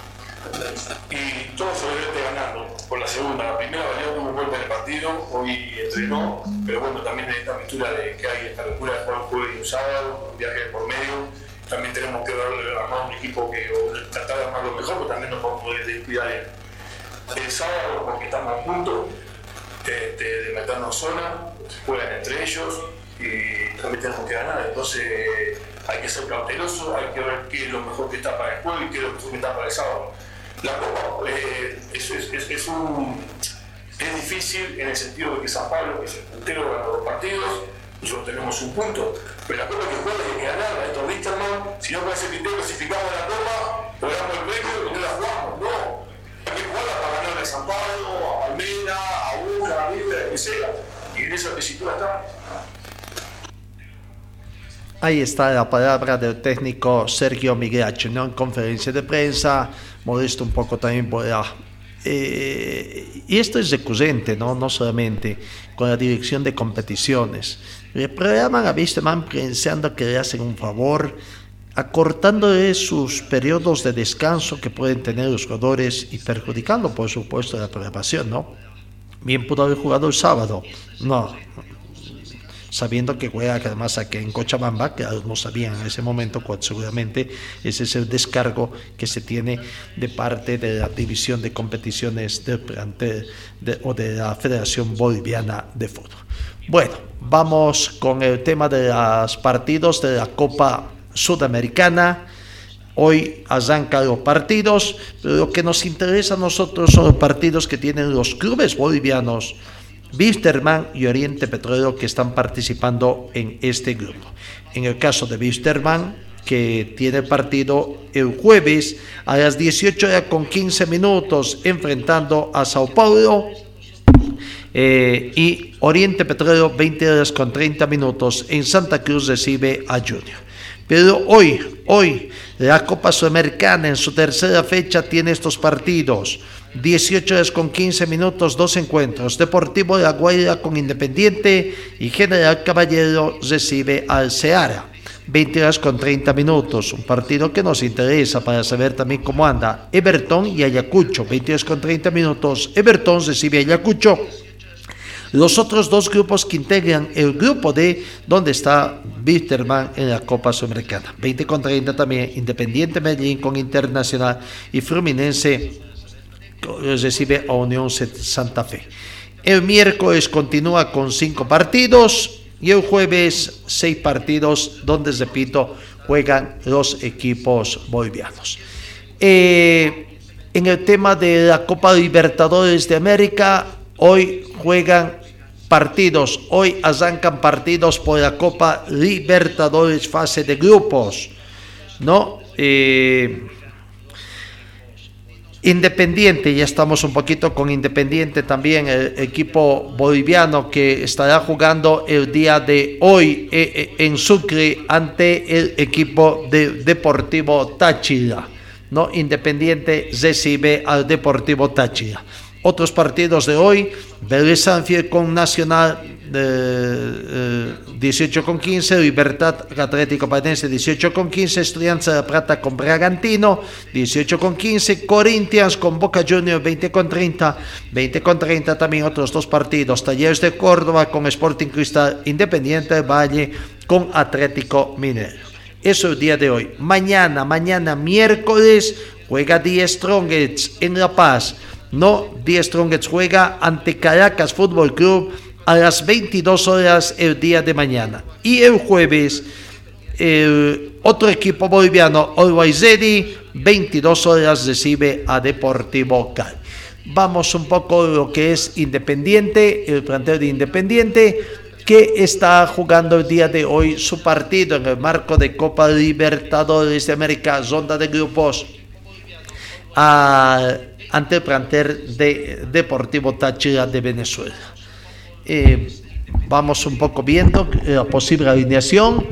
Y todo se vete ganando por la segunda. La primera valió tuvo un golpe en partido, hoy entrenó, pero bueno, también esta aventura de que hay esta locura de jugar un jueves y un sábado, un viaje por medio también tenemos que armar un equipo que o tratar de armarlo mejor, pero también no podemos descuidar el, sábado porque estamos juntos, de, de, de meternos zona, juegan entre ellos y también tenemos que ganar. Entonces hay que ser cauteloso, hay que ver qué es lo mejor que está para el juego y qué es lo mejor que está para el sábado. La Copa eh, es, es, un, es difícil en el sentido de que San Pablo, es el puntero, gana dos partidos, nosotros tenemos un punto, pero la Copa que juega hay que ganarla, esto Wisterman, si no con ese criterio clasificamos la Copa, logramos el premio no la jugamos, no. Hay que jugarla para ganarle a San Pablo, a Palmera, a Boca, a River, a que sea. Y en esa tesitura está. Ahí está la palabra del técnico Sergio Migracho, ¿no? En conferencia de prensa, modesto un poco también por la eh, y esto es recurrente, ¿no? no solamente con la dirección de competiciones. Le programan a Wisterman pensando que le hacen un favor, acortándole sus periodos de descanso que pueden tener los jugadores y perjudicando, por supuesto, la programación. ¿no? Bien pudo haber jugado el sábado. No, sabiendo que juega además aquí en Cochabamba, que no sabían en ese momento, cual seguramente ese es el descargo que se tiene de parte de la división de competiciones del plantel o de la Federación Boliviana de Fútbol. Bueno, vamos con el tema de los partidos de la Copa Sudamericana. Hoy arrancan los partidos, pero lo que nos interesa a nosotros son los partidos que tienen los clubes bolivianos Wisterman y Oriente Petrolero que están participando en este grupo. En el caso de Wisterman, que tiene partido el jueves a las 18 horas con 15 minutos enfrentando a Sao Paulo eh, y Oriente Petrolero 20 horas con 30 minutos en Santa Cruz recibe a Junior. Pero hoy, hoy, la Copa Sudamericana en su tercera fecha tiene estos partidos. 18 horas con 15 minutos, dos encuentros. Deportivo de La Guaira con Independiente y General Caballero recibe al Seara. 20 horas con 30 minutos. Un partido que nos interesa para saber también cómo anda. Everton y Ayacucho, 20 horas con 30 minutos. Everton recibe a Ayacucho. Los otros dos grupos que integran el grupo D, donde está Bitterman en la Copa Sudamericana. 20 con 30 también, Independiente Medellín con Internacional y Fluminense recibe a Unión Santa Fe. El miércoles continúa con cinco partidos y el jueves seis partidos donde, repito, juegan los equipos bolivianos. Eh, en el tema de la Copa Libertadores de América, hoy juegan partidos, hoy arrancan partidos por la Copa Libertadores fase de grupos, ¿no? Eh, Independiente, ya estamos un poquito con Independiente también, el equipo boliviano que estará jugando el día de hoy eh, eh, en Sucre ante el equipo de Deportivo Táchira. ¿no? Independiente recibe al Deportivo Táchira. Otros partidos de hoy, Vélez Sanfiel con Nacional de, 18 eh, con 15, Libertad Atlético Patense 18 con 15, Estudiantes de Plata con Bragantino 18 con 15, Corinthians con Boca Juniors 20 con 30, 20 con 30 también otros dos partidos, Talleres de Córdoba con Sporting Cristal, Independiente de Valle con Atlético Minero. Eso el día de hoy. Mañana, mañana miércoles juega Die Strongets en La Paz. No, Die Strongets juega ante Caracas Fútbol Club a las 22 horas el día de mañana. Y el jueves, el otro equipo boliviano, Always 22 horas recibe a Deportivo Cali. Vamos un poco a lo que es Independiente, el plantel de Independiente, que está jugando el día de hoy su partido en el marco de Copa Libertadores de América, ronda de grupos, ante el plantel de Deportivo Táchira de Venezuela. Eh, vamos un poco viendo la posible alineación.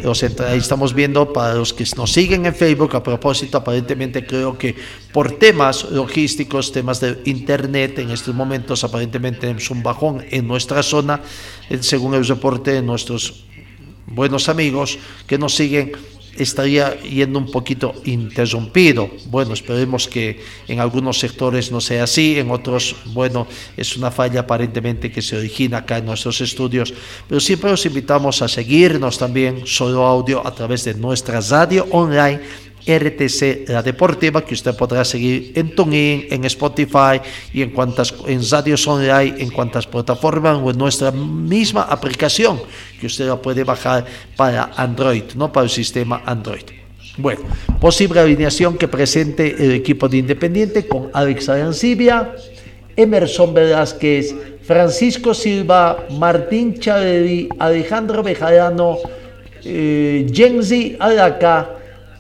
ahí estamos viendo para los que nos siguen en Facebook. A propósito, aparentemente creo que por temas logísticos, temas de internet, en estos momentos aparentemente tenemos un bajón en nuestra zona, eh, según el reporte de nuestros buenos amigos que nos siguen estaría yendo un poquito interrumpido. Bueno, esperemos que en algunos sectores no sea así, en otros, bueno, es una falla aparentemente que se origina acá en nuestros estudios, pero siempre los invitamos a seguirnos también solo audio a través de nuestra radio online RTC La Deportiva, que usted podrá seguir en TuneIn, en Spotify y en cuantas en radios online, en cuantas plataformas o en nuestra misma aplicación, que usted la puede bajar para Android, no para el sistema Android. Bueno, posible alineación que presente el equipo de Independiente con Alex Arancibia, Emerson Velázquez, Francisco Silva, Martín Chaleri, Alejandro Bejarano, eh, Jensi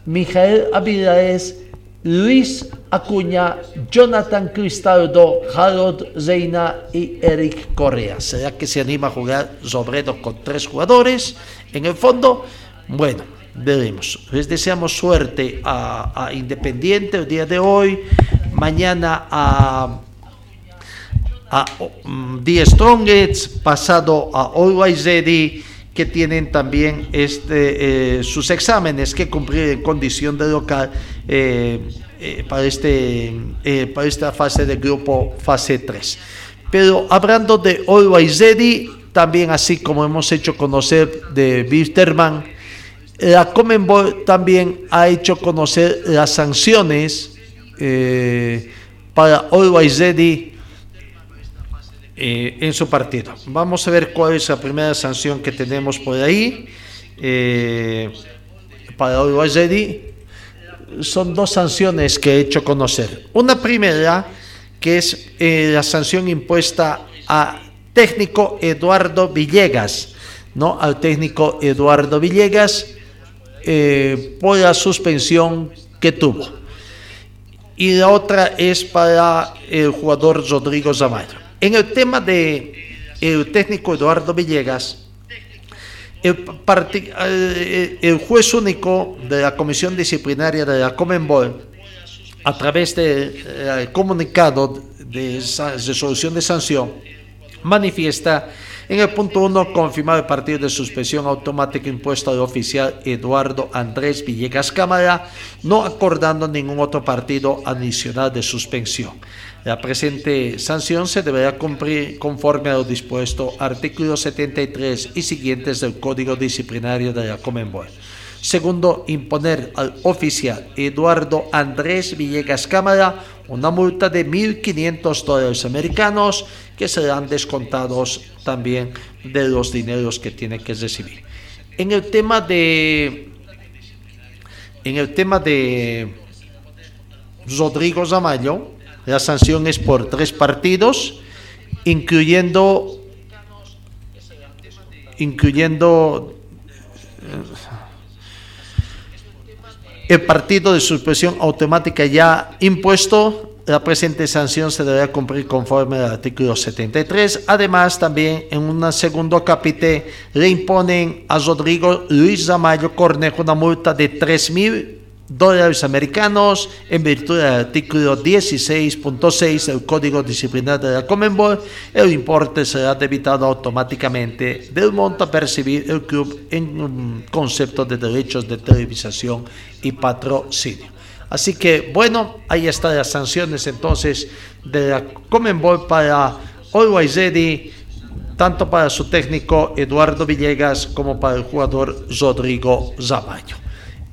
Mijael Avilaes, Luis Acuña, Jonathan Cristaldo, Harold Reina y Eric Correa. ¿Será que se anima a jugar Sobredo con tres jugadores? En el fondo, bueno, veremos. Les deseamos suerte a, Independiente el día de hoy, mañana a a um, The Strongest, pasado a Always Ready que tienen también este, eh, sus exámenes que cumplir en condición de local eh, eh, para, este, para esta fase de grupo, fase 3. Pero hablando de Always Ready, también así como hemos hecho conocer de Wisterman, la Comenbol también ha hecho conocer las sanciones para Always Ready eh, en su partido. Vamos a ver cuál es la primera sanción que tenemos por ahí. Eh, para Uruguay son dos sanciones que he hecho conocer. Una primera, que es eh, la sanción impuesta a técnico Eduardo Villegas, ¿no? Al técnico Eduardo Villegas por la suspensión que tuvo. Y la otra es para el jugador Rodrigo Zamayo. En el tema de el técnico Eduardo Villegas, el, eh, el, juez único de la Comisión Disciplinaria de la Comenbol, a través del de, comunicado de resolución de sanción, manifiesta En el punto 1, confirmar el partido de suspensión automática impuesto al oficial Eduardo Andrés Villegas Cámara, no acordando ningún otro partido adicional de suspensión. La presente sanción se deberá cumplir conforme a lo dispuesto artículo 73 y siguientes del Código Disciplinario de la Comenbol. Segundo, imponer al oficial Eduardo Andrés Villegas Cámara una multa de 1.500 dólares americanos que serán descontados también de los dineros que tiene que recibir. En el tema de en el tema de Rodrigo Zamayo, la sanción es por tres partidos, incluyendo incluyendo el partido de suspensión automática ya impuesto, la presente sanción se deberá cumplir conforme al artículo 73. Además, también en un segundo capítulo le imponen a Rodrigo Luis Zamayo Cornejo una multa de 3.000 dólares americanos en virtud del artículo 16.6 del Código Disciplinar de la Comenbol, el importe será debitado automáticamente del monto a percibir el club en un concepto de derechos de televisación y patrocinio. Así que bueno, ahí están las sanciones entonces de la Comenbol para Always Ready, tanto para su técnico Eduardo Villegas como para el jugador Rodrigo Zamayo.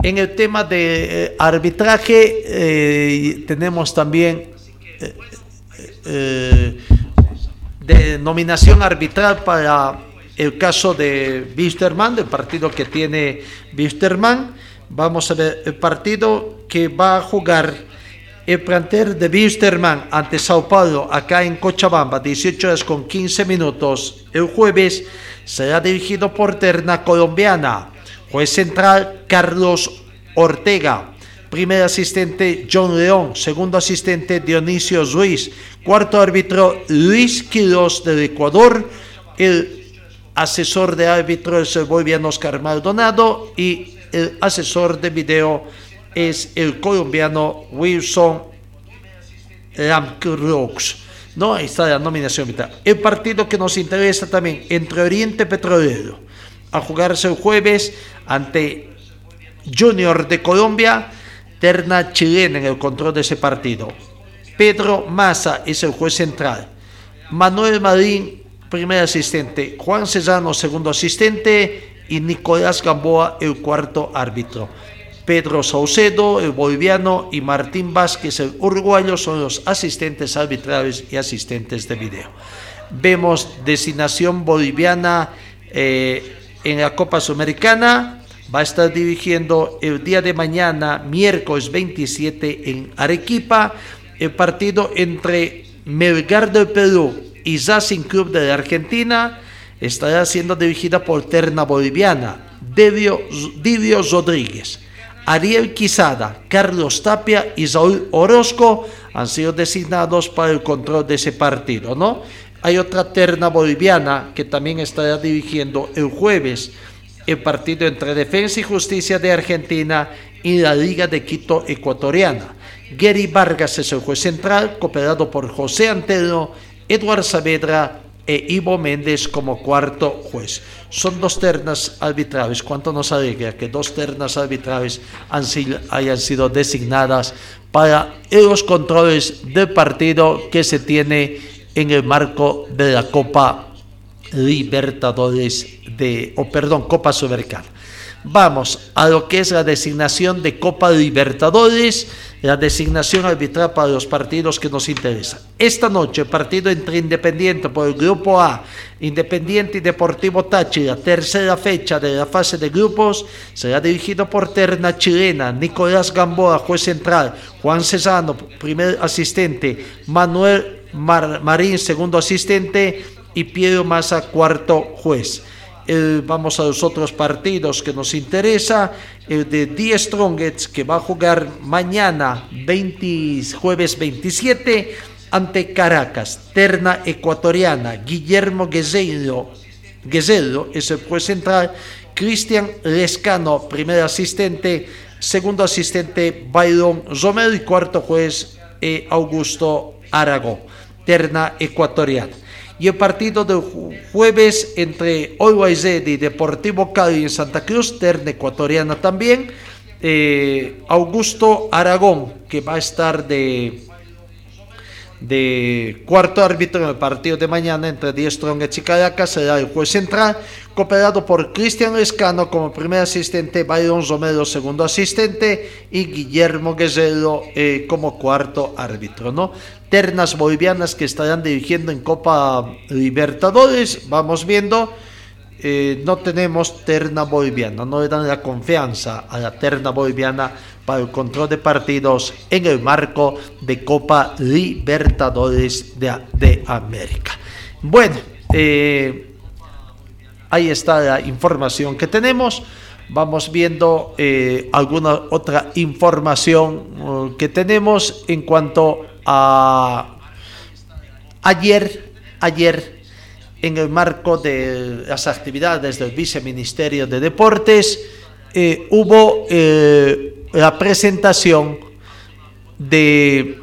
En el tema de eh, arbitraje eh, tenemos también eh, de nominación arbitral para el caso de Wisterman, del partido que tiene Wisterman. Vamos a ver el partido que va a jugar el plantel de Wisterman ante Sao Paulo acá en Cochabamba, 18 horas con 15 minutos. El jueves será dirigido por Terna Colombiana. Juez central Carlos Ortega. Primer asistente John León. Segundo asistente Dionisio Ruiz. Cuarto árbitro Luis Quiroz del Ecuador. El asesor de árbitro es el boliviano Oscar Maldonado. Y el asesor de video es el colombiano Wilson Lamcrux. No, ahí está la nominación vital. El partido que nos interesa también entre Oriente Petrolero a jugarse el jueves ante Junior de Colombia, terna chilena en el control de ese partido. Pedro Maza es el juez central. Manuel Marín, primer asistente. Juan Cesano, segundo asistente. Y Nicolás Gamboa, el cuarto árbitro. Pedro Saucedo, el boliviano, y Martín Vázquez, el uruguayo, son los asistentes arbitrales y asistentes de video. Vemos designación boliviana eh, en la Copa Sudamericana va a estar dirigiendo el día de mañana, miércoles 27, en Arequipa, el partido entre Melgar del Perú y Racing Club de Argentina. Estará siendo dirigida por Terna Boliviana, Divio Rodríguez. Ariel Quisada, Carlos Tapia y Saúl Orozco han sido designados para el control de ese partido, ¿no? Hay otra terna boliviana que también estará dirigiendo el jueves el partido entre Defensa y Justicia de Argentina y la Liga de Quito ecuatoriana. Gary Vargas es el juez central, cooperado por José Antero, Eduardo Saavedra e Ivo Méndez como cuarto juez. Son dos ternas arbitrales. ¿Cuánto nos alegra que dos ternas arbitrales hayan sido designadas para los controles del partido que se tiene en el marco de la Copa Libertadores de, o perdón, Copa Sudamericana. Vamos a lo que es la designación de Copa Libertadores, la designación arbitral para los partidos que nos interesan. Esta noche, partido entre Independiente por el Grupo A, Independiente y Deportivo Táchira, tercera fecha de la fase de grupos, será dirigido por terna chilena, Nicolás Gamboa, juez central, Juan Cesano, primer asistente, Manuel Marín, segundo asistente, y Piero Massa, cuarto juez. vamos a los otros partidos que nos interesa. El de Die Strongets que va a jugar mañana, 20, jueves 27, ante Caracas. Terna ecuatoriana. Guillermo Guezello, es el juez central. Cristian Lescano, primer asistente. Segundo asistente, Byron Romero. Y cuarto juez, eh, Augusto Aragón. Terna ecuatoriana. Y el partido del jueves entre Always y Deportivo Cali en Santa Cruz, terna ecuatoriana también. Eh, Augusto Aragón, que va a estar de de cuarto árbitro en el partido de mañana entre Díaz Strongets y Caracas será el juez central, cooperado por Cristian Lescano como primer asistente, Byron Romero segundo asistente y Guillermo Guerrero eh, como cuarto árbitro. ¿no? Ternas bolivianas que estarán dirigiendo en Copa Libertadores, vamos viendo. Eh, no tenemos terna boliviana, no le dan la confianza a la terna boliviana para el control de partidos en el marco de Copa Libertadores de, América. Bueno, eh, ahí está la información que tenemos. Vamos viendo eh, alguna otra información uh, que tenemos en cuanto a ayer, ayer en el marco de las actividades del Viceministerio de Deportes, eh, hubo la presentación de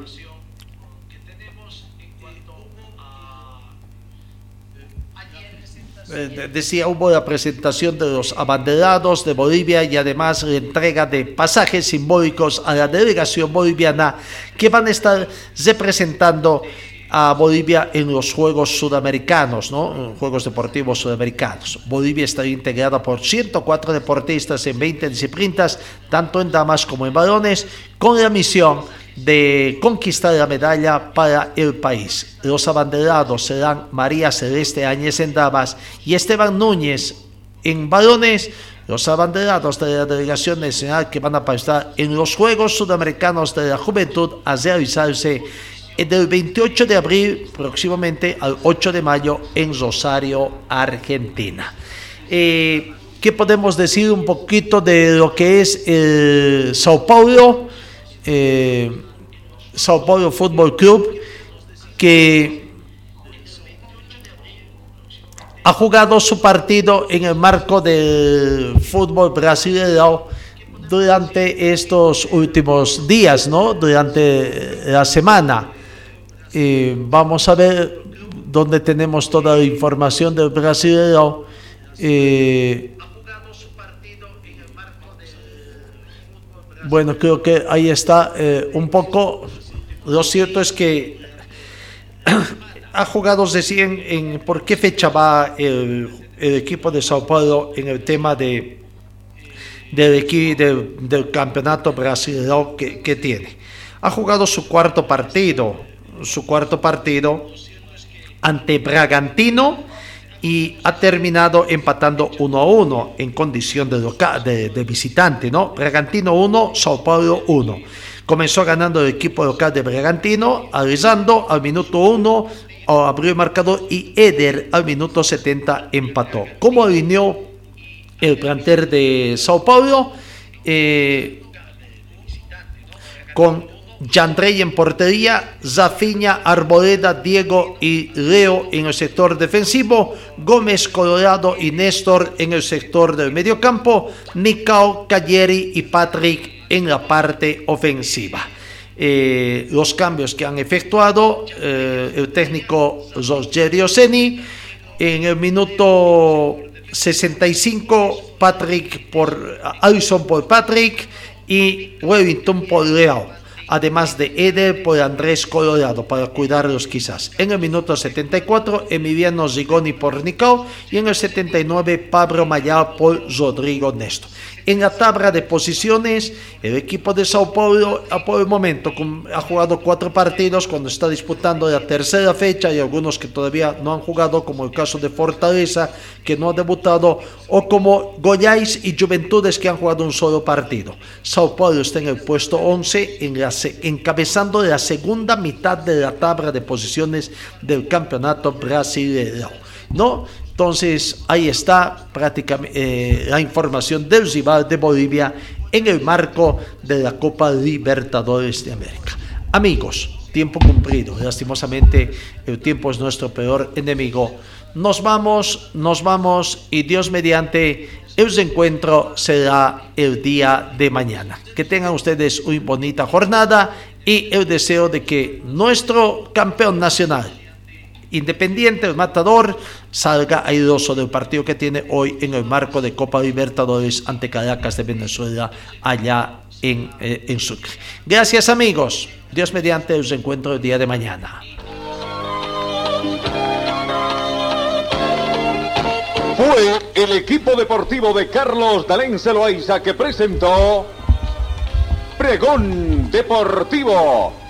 eh, decía, hubo la presentación de los abanderados de Bolivia y además la entrega de pasajes simbólicos a la delegación boliviana que van a estar representando a Bolivia en los Juegos Sudamericanos, ¿no? Juegos Deportivos Sudamericanos. Bolivia está integrada por 104 deportistas en 20 disciplinas, tanto en damas como en varones, con la misión de conquistar la medalla para el país. Los abanderados serán María Celeste Áñez en damas y Esteban Núñez en varones. Los abanderados de la delegación nacional que van a estar en los Juegos Sudamericanos de la Juventud a realizarse del 28 de abril próximamente al 8 de mayo en Rosario, Argentina. Eh, ¿Qué podemos decir un poquito de lo que es el Sao Paulo? Eh, Sao Paulo Fútbol Club, que ha jugado su partido en el marco del fútbol brasileño durante estos últimos días, ¿no? Durante la semana vamos a ver dónde tenemos toda la información del brasileño. bueno, creo que ahí está eh, un poco. Lo cierto es que ha jugado recién en por qué fecha va el, equipo de Sao Paulo en el tema de del, del, campeonato brasileño que, que tiene. Ha jugado su cuarto partido su cuarto partido ante Bragantino y ha terminado empatando 1 a 1 en condición de, de, visitante, ¿no? Bragantino 1, Sao Paulo 1. Comenzó ganando el equipo local de Bragantino, avisando al minuto 1 abrió el marcador y Eder al minuto 70 empató. ¿Cómo alineó el planter de Sao Paulo? Eh, con Yandrey en portería, Zafiña, Arboleda, Diego y Leo en el sector defensivo, Gómez, Colorado y Néstor en el sector del mediocampo, Nicao, Calleri y Patrick en la parte ofensiva. Eh, los cambios que han efectuado eh, el técnico Rogerio Seni en el minuto 65 Patrick por Alison por Patrick y Wellington por Leo además de Eder por Andrés Colorado para cuidarlos quizás. En el minuto 74, Emiliano Zigoni por Nicao y en el 79, Pablo Mayar por Rodrigo Néstor. En la tabla de posiciones, el equipo de Sao Paulo por el momento ha jugado cuatro partidos cuando está disputando la tercera fecha y algunos que todavía no han jugado, como el caso de Fortaleza, que no ha debutado, o como Goiás y Juventudes, que han jugado un solo partido. Sao Paulo está en el puesto 11, en la, encabezando la segunda mitad de la tabla de posiciones del campeonato brasileño. ¿no? Entonces, ahí está prácticamente eh, la información del rival de Bolivia en el marco de la Copa Libertadores de América. Amigos, tiempo cumplido. Lastimosamente, el tiempo es nuestro peor enemigo. Nos vamos, nos vamos y Dios mediante, el encuentro será el día de mañana. Que tengan ustedes una bonita jornada y el deseo de que nuestro campeón nacional, Independiente, el matador, salga airoso del partido que tiene hoy en el marco de Copa Libertadores ante Caracas de Venezuela, allá en, eh, en Sucre. Gracias amigos. Dios mediante os encuentro el día de mañana. Fue el equipo deportivo de Carlos Dalén Celoaiza que presentó Pregón Deportivo.